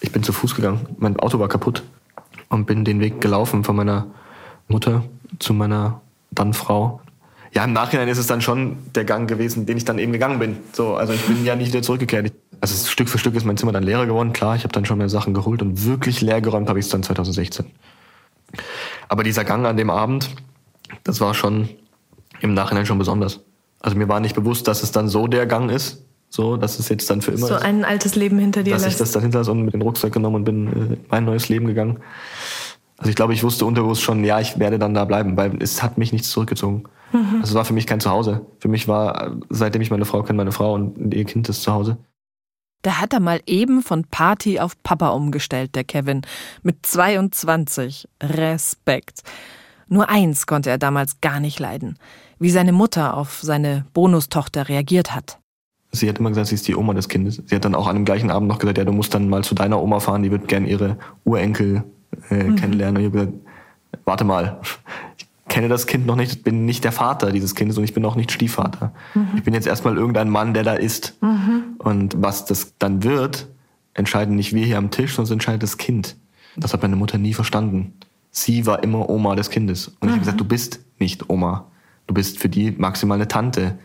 Ich bin zu Fuß gegangen. Mein Auto war kaputt und bin den Weg gelaufen von meiner Mutter zu meiner dann Frau. Ja, im Nachhinein ist es dann schon der Gang gewesen, den ich dann eben gegangen bin. So, also ich bin ja nicht wieder zurückgekehrt. Ich- Also Stück für Stück ist mein Zimmer dann leerer geworden. Klar, ich habe dann schon mehr Sachen geholt und wirklich leer geräumt habe ich es dann 2016. Aber dieser Gang an dem Abend, das war schon im Nachhinein schon besonders. Also mir war nicht bewusst, dass es dann so der Gang ist, so, dass es jetzt dann für immer So ist ein altes Leben hinter dir dass ich lässt. das dann hinter und mit dem Rucksack genommen und bin äh, in mein neues Leben gegangen. Also ich glaube, ich wusste unterbewusst schon, ja, ich werde dann da bleiben, weil es hat mich nichts zurückgezogen. Mhm. Also es war für mich kein Zuhause. Für mich war, seitdem ich meine Frau kenne, meine Frau und ihr Kind ist zu Hause. Da hat er mal eben von Party auf Papa umgestellt, der Kevin. Mit 22. Respekt. Nur eins konnte er damals gar nicht leiden. Wie seine Mutter auf seine Bonustochter reagiert hat. Sie hat immer gesagt, sie ist die Oma des Kindes. Sie hat dann auch an dem gleichen Abend noch gesagt, ja, du musst dann mal zu deiner Oma fahren, die wird gern ihre Urenkel äh, kennenlernen. Und ich habe gesagt, warte mal, ich kenne das Kind noch nicht, ich bin nicht der Vater dieses Kindes und ich bin auch nicht Stiefvater. Ich bin jetzt erstmal irgendein Mann, der da ist. Und was das dann wird, entscheiden nicht wir hier am Tisch, sondern es entscheidet das Kind. Das hat meine Mutter nie verstanden. Sie war immer Oma des Kindes. Und ich habe gesagt, du bist nicht Oma. Du bist für die maximal eine Tante.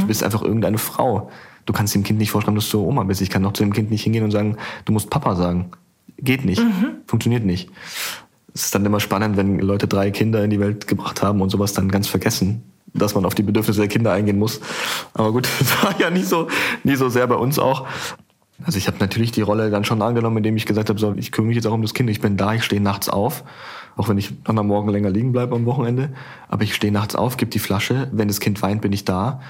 Du bist einfach irgendeine Frau. Du kannst dem Kind nicht vorschreiben, dass du Oma bist. Ich kann doch zu dem Kind nicht hingehen und sagen, du musst Papa sagen. Geht nicht. Funktioniert nicht. Es ist dann immer spannend, wenn Leute drei Kinder in die Welt gebracht haben und sowas dann ganz vergessen, dass man auf die Bedürfnisse der Kinder eingehen muss. Aber gut, das war ja nie so, nie so sehr bei uns auch. Also ich habe natürlich die Rolle dann schon angenommen, indem ich gesagt habe, so, ich kümmere mich jetzt auch um das Kind. Ich bin da, ich stehe nachts auf, auch wenn ich dann am Morgen länger liegen bleibe am Wochenende. Aber ich stehe nachts auf, gebe die Flasche. Wenn das Kind weint, bin ich da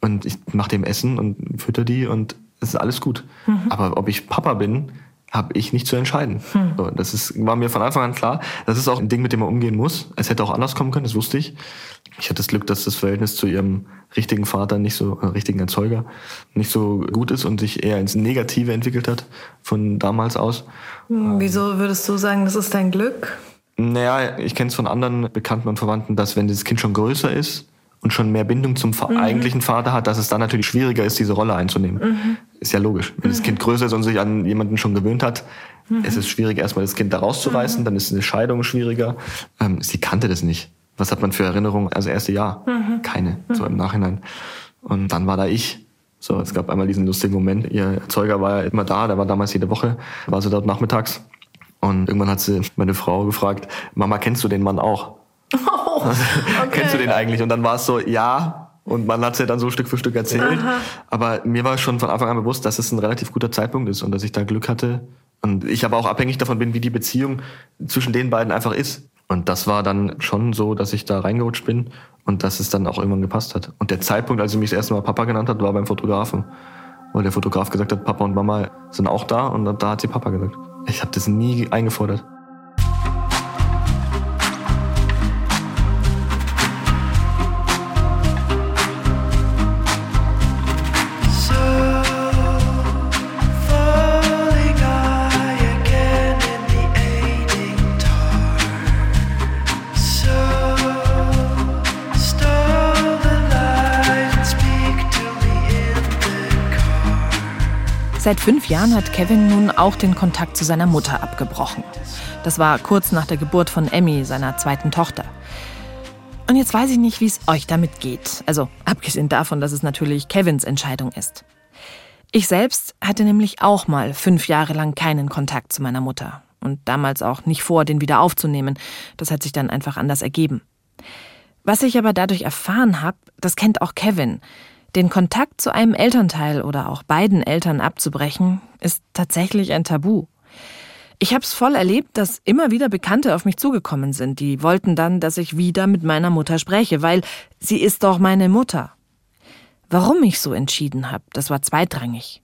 und ich mache dem Essen und fütter die und es ist alles gut. Aber ob ich Papa bin, habe ich nicht zu entscheiden. So, das ist, war mir von Anfang an klar. Das ist auch ein Ding, mit dem man umgehen muss. Es hätte auch anders kommen können, das wusste ich. Ich hatte das Glück, dass das Verhältnis zu ihrem richtigen Vater, nicht so, äh, richtigen Erzeuger, nicht so gut ist und sich eher ins Negative entwickelt hat von damals aus. Wieso würdest du sagen, das ist dein Glück? Naja, ich kenne es von anderen Bekannten und Verwandten, dass wenn das Kind schon größer ist und schon mehr Bindung zum Fa- eigentlichen Vater hat, dass es dann natürlich schwieriger ist, diese Rolle einzunehmen. Ist ja logisch. Wenn das Kind größer ist und sich an jemanden schon gewöhnt hat, ist es schwierig, erstmal das Kind da rauszureißen, dann ist eine Scheidung schwieriger. Ähm, sie kannte das nicht. Was hat man für Erinnerungen? Also erste Jahr. Keine, so im Nachhinein. Und dann war da ich. So, es gab einmal diesen lustigen Moment. Ihr Erzeuger war ja immer da, der war damals jede Woche, war sie dort nachmittags. Und irgendwann hat sie meine Frau gefragt, Mama, kennst du den Mann auch? Kennst du den eigentlich? Und dann war es so, ja. Und man hat es ja dann so Stück für Stück erzählt. Aber mir war schon von Anfang an bewusst, dass es ein relativ guter Zeitpunkt ist und dass ich da Glück hatte. Und ich aber auch abhängig davon bin, wie die Beziehung zwischen den beiden einfach ist. Und das war dann schon so, dass ich da reingerutscht bin und dass es dann auch irgendwann gepasst hat. Und der Zeitpunkt, als sie mich das erste Mal Papa genannt hat, war beim Fotografen. Weil der Fotograf gesagt hat, Papa und Mama sind auch da und da hat sie Papa gesagt. Ich habe das nie eingefordert. Seit fünf Jahren hat Kevin nun auch den Kontakt zu seiner Mutter abgebrochen. Das war kurz nach der Geburt von Emmy, seiner zweiten Tochter. Und jetzt weiß ich nicht, wie es euch damit geht. Also abgesehen davon, dass es natürlich Kevins Entscheidung ist. Ich selbst hatte nämlich auch mal fünf Jahre lang keinen Kontakt zu meiner Mutter. Und damals auch nicht vor, den wieder aufzunehmen. Das hat sich dann einfach anders ergeben. Was ich aber dadurch erfahren habe, das kennt auch Kevin. Den Kontakt zu einem Elternteil oder auch beiden Eltern abzubrechen, ist tatsächlich ein Tabu. Ich habe es voll erlebt, dass immer wieder Bekannte auf mich zugekommen sind. Die wollten dann, dass ich wieder mit meiner Mutter spreche, weil sie ist doch meine Mutter. Warum ich so entschieden habe, das war zweitrangig.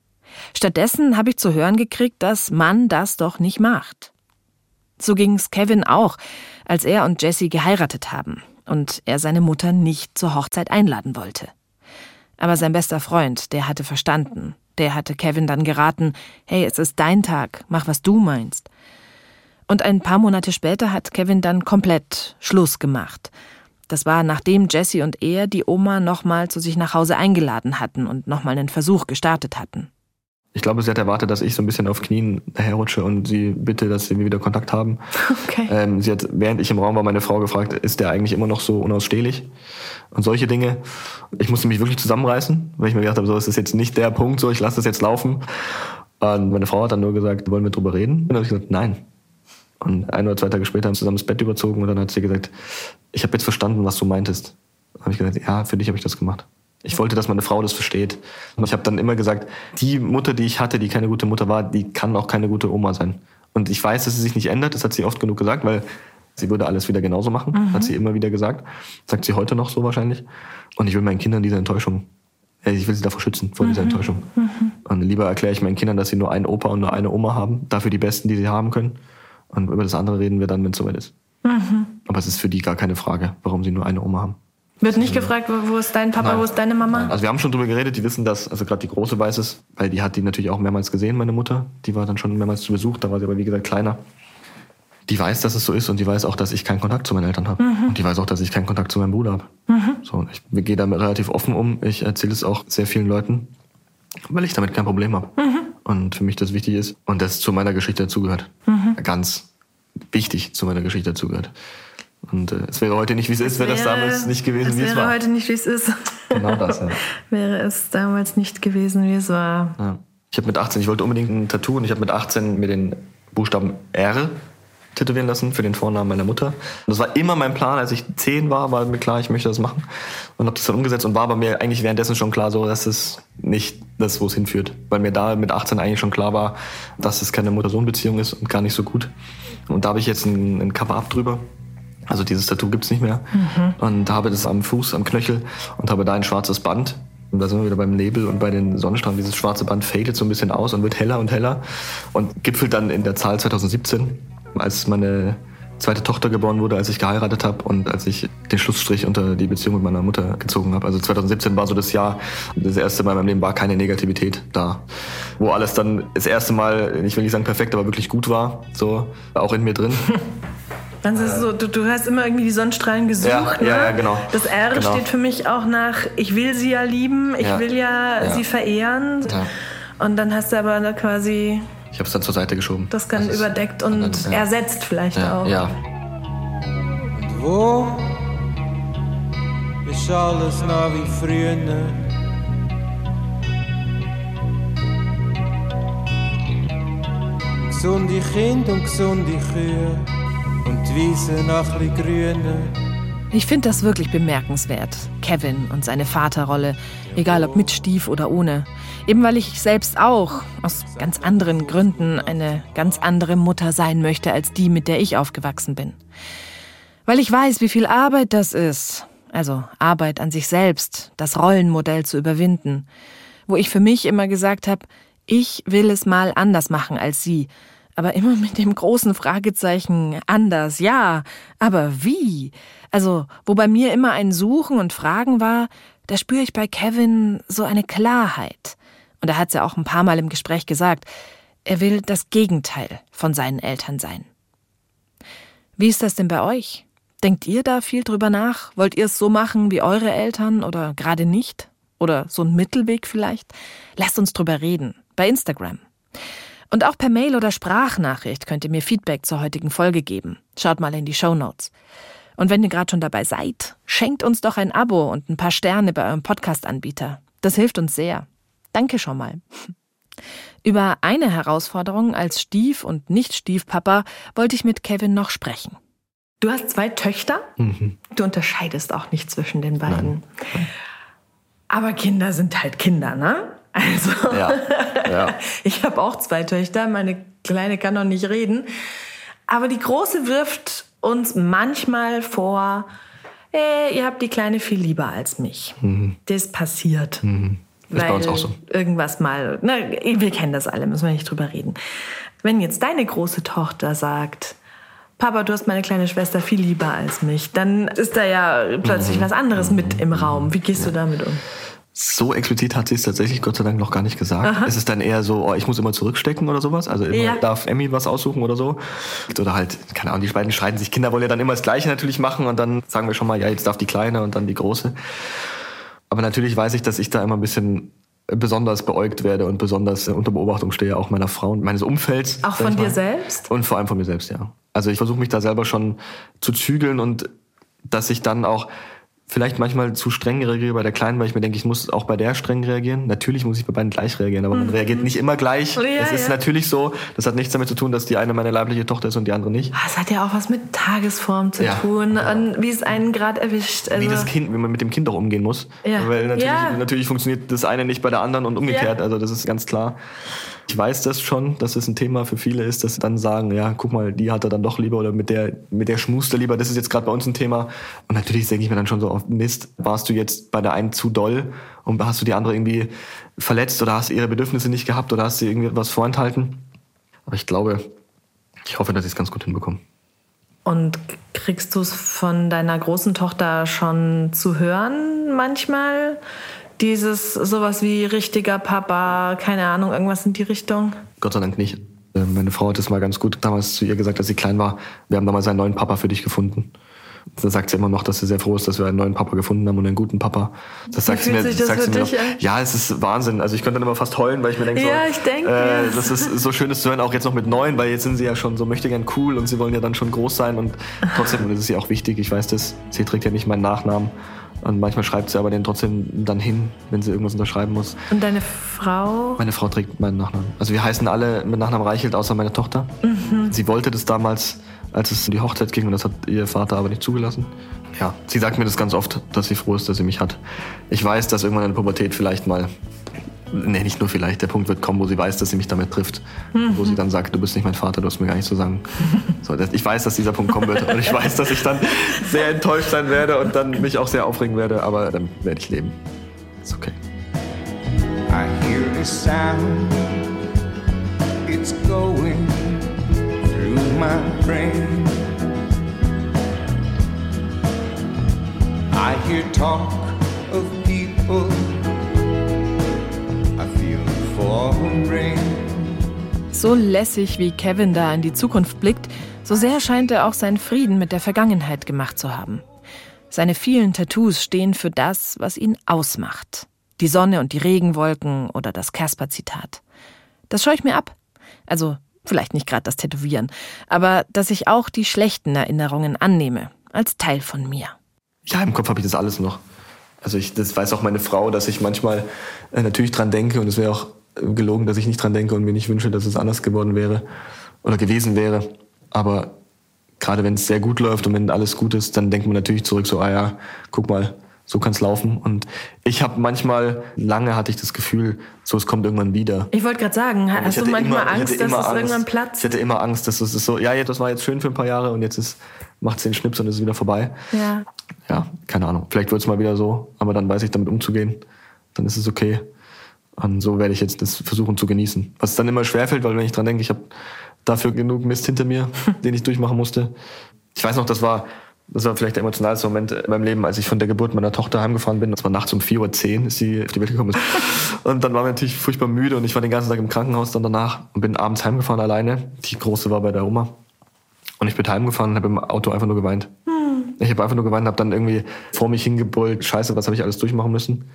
Stattdessen habe ich zu hören gekriegt, dass man das doch nicht macht. So ging's Kevin auch, als er und Jessie geheiratet haben und er seine Mutter nicht zur Hochzeit einladen wollte. Aber sein bester Freund, der hatte verstanden. Der hatte Kevin dann geraten, hey, es ist dein Tag, mach was du meinst. Und ein paar Monate später hat Kevin dann komplett Schluss gemacht. Das war nachdem Jesse und er die Oma nochmal zu sich nach Hause eingeladen hatten und nochmal einen Versuch gestartet hatten. Ich glaube, sie hat erwartet, dass ich so ein bisschen auf Knien herrutsche und sie bitte, dass wir wieder Kontakt haben. Okay. Ähm, sie hat, während ich im Raum war, meine Frau gefragt, ist der eigentlich immer noch so unausstehlich? Und solche Dinge. Ich musste mich wirklich zusammenreißen, weil ich mir gedacht habe, so ist das jetzt nicht der Punkt, so ich lasse das jetzt laufen. Und meine Frau hat dann nur gesagt, wollen wir drüber reden? Und dann habe ich gesagt, nein. Und ein oder zwei Tage später haben wir zusammen das Bett überzogen und dann hat sie gesagt, ich habe jetzt verstanden, was du meintest. Dann habe ich gesagt, ja, für dich habe ich das gemacht. Ich wollte, dass meine Frau das versteht. Und ich habe dann immer gesagt, die Mutter, die ich hatte, die keine gute Mutter war, die kann auch keine gute Oma sein. Und ich weiß, dass sie sich nicht ändert, das hat sie oft genug gesagt, weil sie würde alles wieder genauso machen, hat sie immer wieder gesagt. Sagt sie heute noch so wahrscheinlich. Und ich will meinen Kindern diese Enttäuschung, äh, ich will sie davor schützen, vor dieser Enttäuschung. Und lieber erkläre ich meinen Kindern, dass sie nur einen Opa und nur eine Oma haben, dafür die Besten, die sie haben können. Und über das andere reden wir dann, wenn es soweit ist. Aber es ist für die gar keine Frage, warum sie nur eine Oma haben. Wird nicht gefragt, wo, ist dein Papa, Nein. wo ist deine Mama? Also wir haben schon drüber geredet, die wissen das, also gerade die Große weiß es, weil die hat die natürlich auch mehrmals gesehen, meine Mutter. Die war dann schon mehrmals zu Besuch, da war sie aber wie gesagt kleiner. Die weiß, dass es so ist und die weiß auch, dass ich keinen Kontakt zu meinen Eltern habe. Und die weiß auch, dass ich keinen Kontakt zu meinem Bruder habe. So, und ich gehe damit relativ offen um. Ich erzähle es auch sehr vielen Leuten, weil ich damit kein Problem habe. Und für mich das wichtig ist und das zu meiner Geschichte dazugehört. Ganz wichtig zu meiner Geschichte dazugehört. Und äh, es wäre heute nicht, wie es ist, wäre das damals nicht gewesen, wie es wäre war. heute nicht, wie es ist. Genau das, ja. wäre es damals nicht gewesen, wie es war. Ja. Ich habe mit 18, ich wollte unbedingt ein Tattoo und ich habe mit 18 mir den Buchstaben R tätowieren lassen für den Vornamen meiner Mutter. Und das war immer mein Plan, als ich 10 war, war mir klar, ich möchte das machen. Und habe das dann umgesetzt und war aber mir eigentlich währenddessen schon klar, so dass es nicht das, wo es hinführt. Weil mir da mit 18 eigentlich schon klar war, dass es keine Mutter-Sohn-Beziehung ist und gar nicht so gut. Und da habe ich jetzt ein, ein Cover-Up drüber. Also dieses Tattoo gibt's nicht mehr. Und habe das am Fuß, am Knöchel und habe da ein schwarzes Band Und da sind wir wieder beim Nebel und bei den Sonnenstrahlen. Dieses schwarze Band fadet so ein bisschen aus und wird heller und heller und gipfelt dann in der Zahl 2017, als meine zweite Tochter geboren wurde, als ich geheiratet habe und als ich den Schlussstrich unter die Beziehung mit meiner Mutter gezogen habe. Also 2017 war so das Jahr, das erste Mal in meinem Leben war keine Negativität da. Wo alles dann das erste Mal, ich will nicht sagen perfekt, aber wirklich gut war, so auch in mir drin. Dann ist es so, du, du hast immer irgendwie die Sonnenstrahlen gesucht. Ja, ne? ja, ja, genau. Das R Genau. steht für mich auch nach, ich will sie ja lieben, ich Ja, will ja, ja. sie verehren. Ja. Und dann hast du aber da quasi Ich habe es dann zur Seite geschoben. das dann ist- überdeckt und dann, ja. ersetzt vielleicht Ja, auch. ja. Wo ist alles noch wie früher? Gesunde Kinder und gesunde Kühe und die Wiese noch ein grüner. Ich finde das wirklich bemerkenswert. Kevin und seine Vaterrolle, egal ob mit Stief oder ohne. Eben weil ich selbst auch aus ganz anderen Gründen eine ganz andere Mutter sein möchte als die, mit der ich aufgewachsen bin. Weil ich weiß, wie viel Arbeit das ist. Also Arbeit an sich selbst, das Rollenmodell zu überwinden. Wo ich für mich immer gesagt habe, ich will es mal anders machen als sie. Aber immer mit dem großen Fragezeichen anders, ja. Aber wie? Also, wo bei mir immer ein Suchen und Fragen war, da spüre ich bei Kevin so eine Klarheit. Und er hat es ja auch ein paar Mal im Gespräch gesagt, er will das Gegenteil von seinen Eltern sein. Wie ist das denn bei euch? Denkt ihr da viel drüber nach? Wollt ihr es so machen wie eure Eltern oder gerade nicht? Oder so ein Mittelweg vielleicht? Lasst uns drüber reden. Bei Instagram. Und auch per Mail oder Sprachnachricht könnt ihr mir Feedback zur heutigen Folge geben. Schaut mal in die Show Notes. Und wenn ihr gerade schon dabei seid, schenkt uns doch ein Abo und ein paar Sterne bei eurem Podcast-Anbieter. Das hilft uns sehr. Danke schon mal. Über eine Herausforderung als Stief- und Nicht-Stiefpapa wollte ich mit Kevin noch sprechen. Du hast zwei Töchter. Du unterscheidest auch nicht zwischen den beiden. Aber Kinder sind halt Kinder, ne? Also, Ja. ja. ich habe auch zwei Töchter. Meine Kleine kann noch nicht reden. Aber die Große wirft uns manchmal vor, äh, ihr habt die Kleine viel lieber als mich. Das passiert. Mhm. Ist bei uns auch so. Irgendwas mal. Na, wir kennen das alle, müssen wir nicht drüber reden. Wenn jetzt deine große Tochter sagt, Papa, du hast meine kleine Schwester viel lieber als mich, dann ist da ja Mhm. plötzlich was anderes mit im Raum. Wie gehst du damit um? So explizit hat sie es tatsächlich Gott sei Dank noch gar nicht gesagt. Es ist dann eher so, oh, ich muss immer zurückstecken oder sowas. Also immer Ja. darf Emmy was aussuchen oder so. Oder halt, keine Ahnung, die beiden streiten sich. Kinder wollen ja dann immer das Gleiche natürlich machen und dann sagen wir schon mal, ja, jetzt darf die Kleine und dann die Große. Aber natürlich weiß ich, dass ich da immer ein bisschen besonders beäugt werde und besonders äh, unter Beobachtung stehe, auch meiner Frau und meines Umfelds. Auch von dir selbst? Und vor allem von mir selbst, ja. Also ich versuche mich da selber schon zu zügeln und dass ich dann auch vielleicht manchmal zu streng reagiere bei der Kleinen, weil ich mir denke, ich muss auch bei der streng reagieren. Natürlich muss ich bei beiden gleich reagieren, aber man reagiert nicht immer gleich. Mhm. Ja, es ist ja. natürlich so, das hat nichts damit zu tun, dass die eine meine leibliche Tochter ist und die andere nicht. Ah, Es hat ja auch was mit Tagesform zu Ja. tun und wie es einen gerade erwischt. Also, Wie das Kind, wie man mit dem Kind auch umgehen muss. Ja. Weil natürlich, natürlich funktioniert das eine nicht bei der anderen und umgekehrt. Also das ist ganz klar. Ich weiß das schon, dass es ein Thema für viele ist, dass sie dann sagen, ja, guck mal, die hat er dann doch lieber oder mit der, mit der schmust er lieber. Das ist jetzt gerade bei uns ein Thema. Und natürlich denke ich mir dann schon so oft, Mist, warst du jetzt bei der einen zu doll und hast du die andere irgendwie verletzt oder hast ihre Bedürfnisse nicht gehabt oder hast du irgendwie was vorenthalten? Aber ich glaube, ich hoffe, dass ich es ganz gut hinbekomme. Und kriegst du es von deiner großen Tochter schon zu hören manchmal? Dieses sowas wie richtiger Papa, keine Ahnung, irgendwas in die Richtung? Gott sei Dank nicht. Äh, Meine Frau hat es mal ganz gut damals zu ihr gesagt, als sie klein war. Wir haben damals einen neuen Papa für dich gefunden. Da sagt sie immer noch, dass sie sehr froh ist, dass wir einen neuen Papa gefunden haben und einen guten Papa. Das sagt sie mir, sich das sagt sie mir noch. Ja, es ist Wahnsinn. Also ich könnte dann immer fast heulen, weil ich mir denke, Ja, so, ich denke, äh, ja. das ist so schön ist zu hören, auch jetzt noch mit neun, weil jetzt sind sie ja schon so möchte gern cool und sie wollen ja dann schon groß sein und trotzdem, und das ist ihr auch wichtig, ich weiß das, sie trägt ja nicht meinen Nachnamen und manchmal schreibt sie aber den trotzdem dann hin, wenn sie irgendwas unterschreiben muss. Und deine Frau? Meine Frau trägt meinen Nachnamen. Also wir heißen alle mit Nachnamen Reichelt, außer meine Tochter. Sie wollte das damals, als es um die Hochzeit ging, und das hat ihr Vater aber nicht zugelassen. Ja, sie sagt mir das ganz oft, dass sie froh ist, dass sie mich hat. Ich weiß, dass irgendwann in der Pubertät vielleicht mal, nee, nicht nur vielleicht, der Punkt wird kommen, wo sie weiß, dass sie mich damit trifft. Wo sie dann sagt, du bist nicht mein Vater, du hast mir gar nicht zu sagen. So, das, ich weiß, dass dieser Punkt kommen wird. Und ich weiß, dass ich dann sehr enttäuscht sein werde und dann mich auch sehr aufregen werde, aber dann werde ich leben. Ist okay. I hear a sound, it's going through my brain. I hear talk of people, So lässig wie Kevin da in die Zukunft blickt, so sehr scheint er auch seinen Frieden mit der Vergangenheit gemacht zu haben. Seine vielen Tattoos stehen für das, was ihn ausmacht. Die Sonne und die Regenwolken oder das Casper-Zitat. Das schaue ich mir ab. Also vielleicht nicht gerade das Tätowieren, aber dass ich auch die schlechten Erinnerungen annehme, als Teil von mir. Ja, im Kopf habe ich das alles noch. Also ich, das weiß auch meine Frau, dass ich manchmal äh, natürlich dran denke und es wäre auch gelogen, dass ich nicht dran denke und mir nicht wünsche, dass es anders geworden wäre oder gewesen wäre. Aber gerade wenn es sehr gut läuft und wenn alles gut ist, dann denkt man natürlich zurück so, ah ja, guck mal, so kann es laufen. Und ich habe manchmal, lange hatte ich das Gefühl, so es kommt irgendwann wieder. Ich wollte gerade sagen, hast ich du manchmal immer- ich Angst, dass es Angst. irgendwann Ich platzt? hatte immer Angst, dass es ist so, ja, das war jetzt schön für ein paar Jahre und jetzt ist, macht den Schnips und es ist wieder vorbei. Ja. Ja, keine Ahnung. Vielleicht wird es mal wieder so, aber dann weiß ich damit umzugehen. Dann ist es okay. Und so werde ich jetzt das versuchen zu genießen. Was dann immer schwerfällt, weil wenn ich dran denke, ich habe dafür genug Mist hinter mir, den ich durchmachen musste. Ich weiß noch, das war, das war vielleicht der emotionalste Moment in meinem Leben, als ich von der Geburt meiner Tochter heimgefahren bin. Das war nachts um 4.10 Uhr, ist sie auf die Welt gekommen. Und dann waren wir natürlich furchtbar müde und ich war den ganzen Tag im Krankenhaus dann danach und bin abends heimgefahren alleine. Die Große war bei der Oma. Und ich bin heimgefahren und habe im Auto einfach nur geweint. Ich habe einfach nur geweint, habe dann irgendwie vor mich hingebrüllt, scheiße, was habe ich alles durchmachen müssen.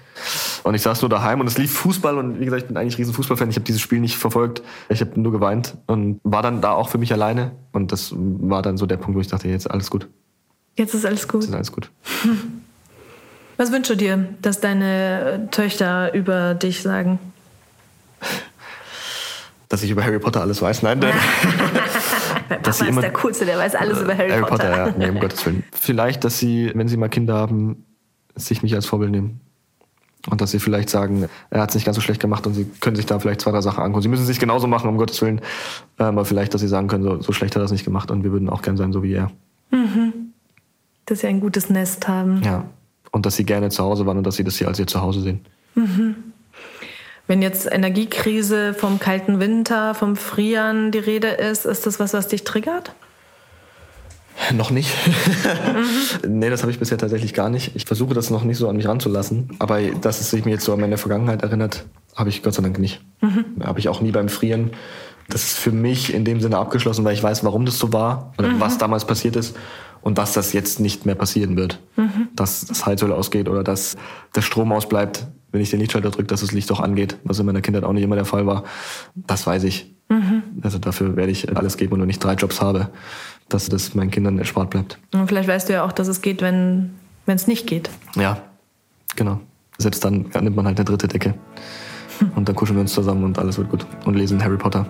Und ich saß nur daheim und es lief Fußball und wie gesagt, ich bin eigentlich riesen Fußballfan. Ich habe dieses Spiel nicht verfolgt. Ich habe nur geweint und war dann da auch für mich alleine. Und das war dann so der Punkt, wo ich dachte, jetzt alles gut, Jetzt ist alles gut. jetzt ist alles gut. Was wünschst du dir, dass deine Töchter über dich sagen? Dass ich über Harry Potter alles weiß. Nein, nein. dass sie Papa immer ist der Coolste, der weiß alles über Harry, Potter. ja, nee, um Gottes Willen. Vielleicht, dass sie, wenn sie mal Kinder haben, sich mich als Vorbild nehmen. Und dass sie vielleicht sagen, er hat es nicht ganz so schlecht gemacht und sie können sich da vielleicht zwei, drei Sachen angucken. Sie müssen es nicht genauso machen, um Gottes Willen. Ähm, Aber vielleicht, dass sie sagen können, so, so schlecht hat er es nicht gemacht und wir würden auch gern sein, so wie er. Dass sie ein gutes Nest haben. Ja. Und dass sie gerne zu Hause waren und dass sie das hier als ihr Zuhause sehen. Wenn jetzt Energiekrise vom kalten Winter, vom Frieren die Rede ist, ist das was, was dich triggert? Noch nicht. nee, das habe ich bisher tatsächlich gar nicht. Ich versuche das noch nicht so an mich ranzulassen. Aber dass es sich mir jetzt so an meine Vergangenheit erinnert, habe ich Gott sei Dank nicht. Habe ich auch nie beim Frieren. Das ist für mich in dem Sinne abgeschlossen, weil ich weiß, warum das so war oder was damals passiert ist und dass das jetzt nicht mehr passieren wird. Dass das Heizöl ausgeht oder dass der Strom ausbleibt, wenn ich den Lichtschalter drücke, dass das Licht auch angeht, was in meiner Kindheit auch nicht immer der Fall war. Das weiß ich. Also dafür werde ich alles geben und wenn ich drei Jobs habe, dass das meinen Kindern erspart bleibt. Und vielleicht weißt du ja auch, dass es geht, wenn es nicht geht. Ja, genau. Selbst dann nimmt man halt eine dritte Decke. Und dann kuscheln wir uns zusammen und alles wird gut. Und lesen Harry Potter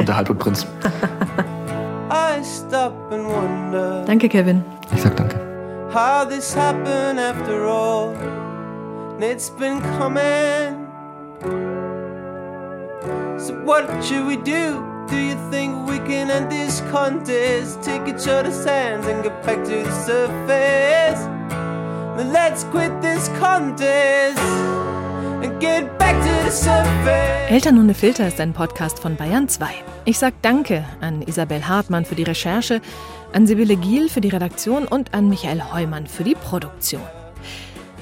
und der Halbblutprinz. Danke, Kevin. Ich sag danke. how this happened after all. It's been coming. So what should we do? Do you think we can end this contest? Take each other's hands and get back to the surface. Then let's quit this contest and get back to the surface. Eltern ohne Filter ist ein Podcast von Bayern 2. Ich sag Danke an Isabel Hartmann für die Recherche, an Sibylle Giel für die Redaktion und an Michael Heumann für die Produktion.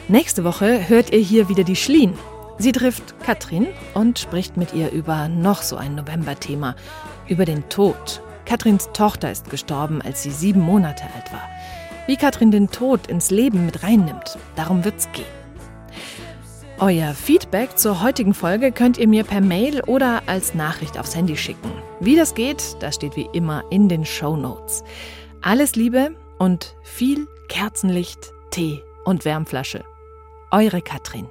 Nächste Woche hört ihr hier wieder die Schlien. Sie trifft Katrin und spricht mit ihr über noch so ein November-Thema, über den Tod. Katrins Tochter ist gestorben, als sie sieben Monate alt war. Wie Katrin den Tod ins Leben mit reinnimmt, darum wird's gehen. Euer Feedback zur heutigen Folge könnt ihr mir per Mail oder als Nachricht aufs Handy schicken. Wie das geht, das steht wie immer in den Show Notes. Alles Liebe und viel Kerzenlicht, Tee und Wärmflasche. Eure Katrin.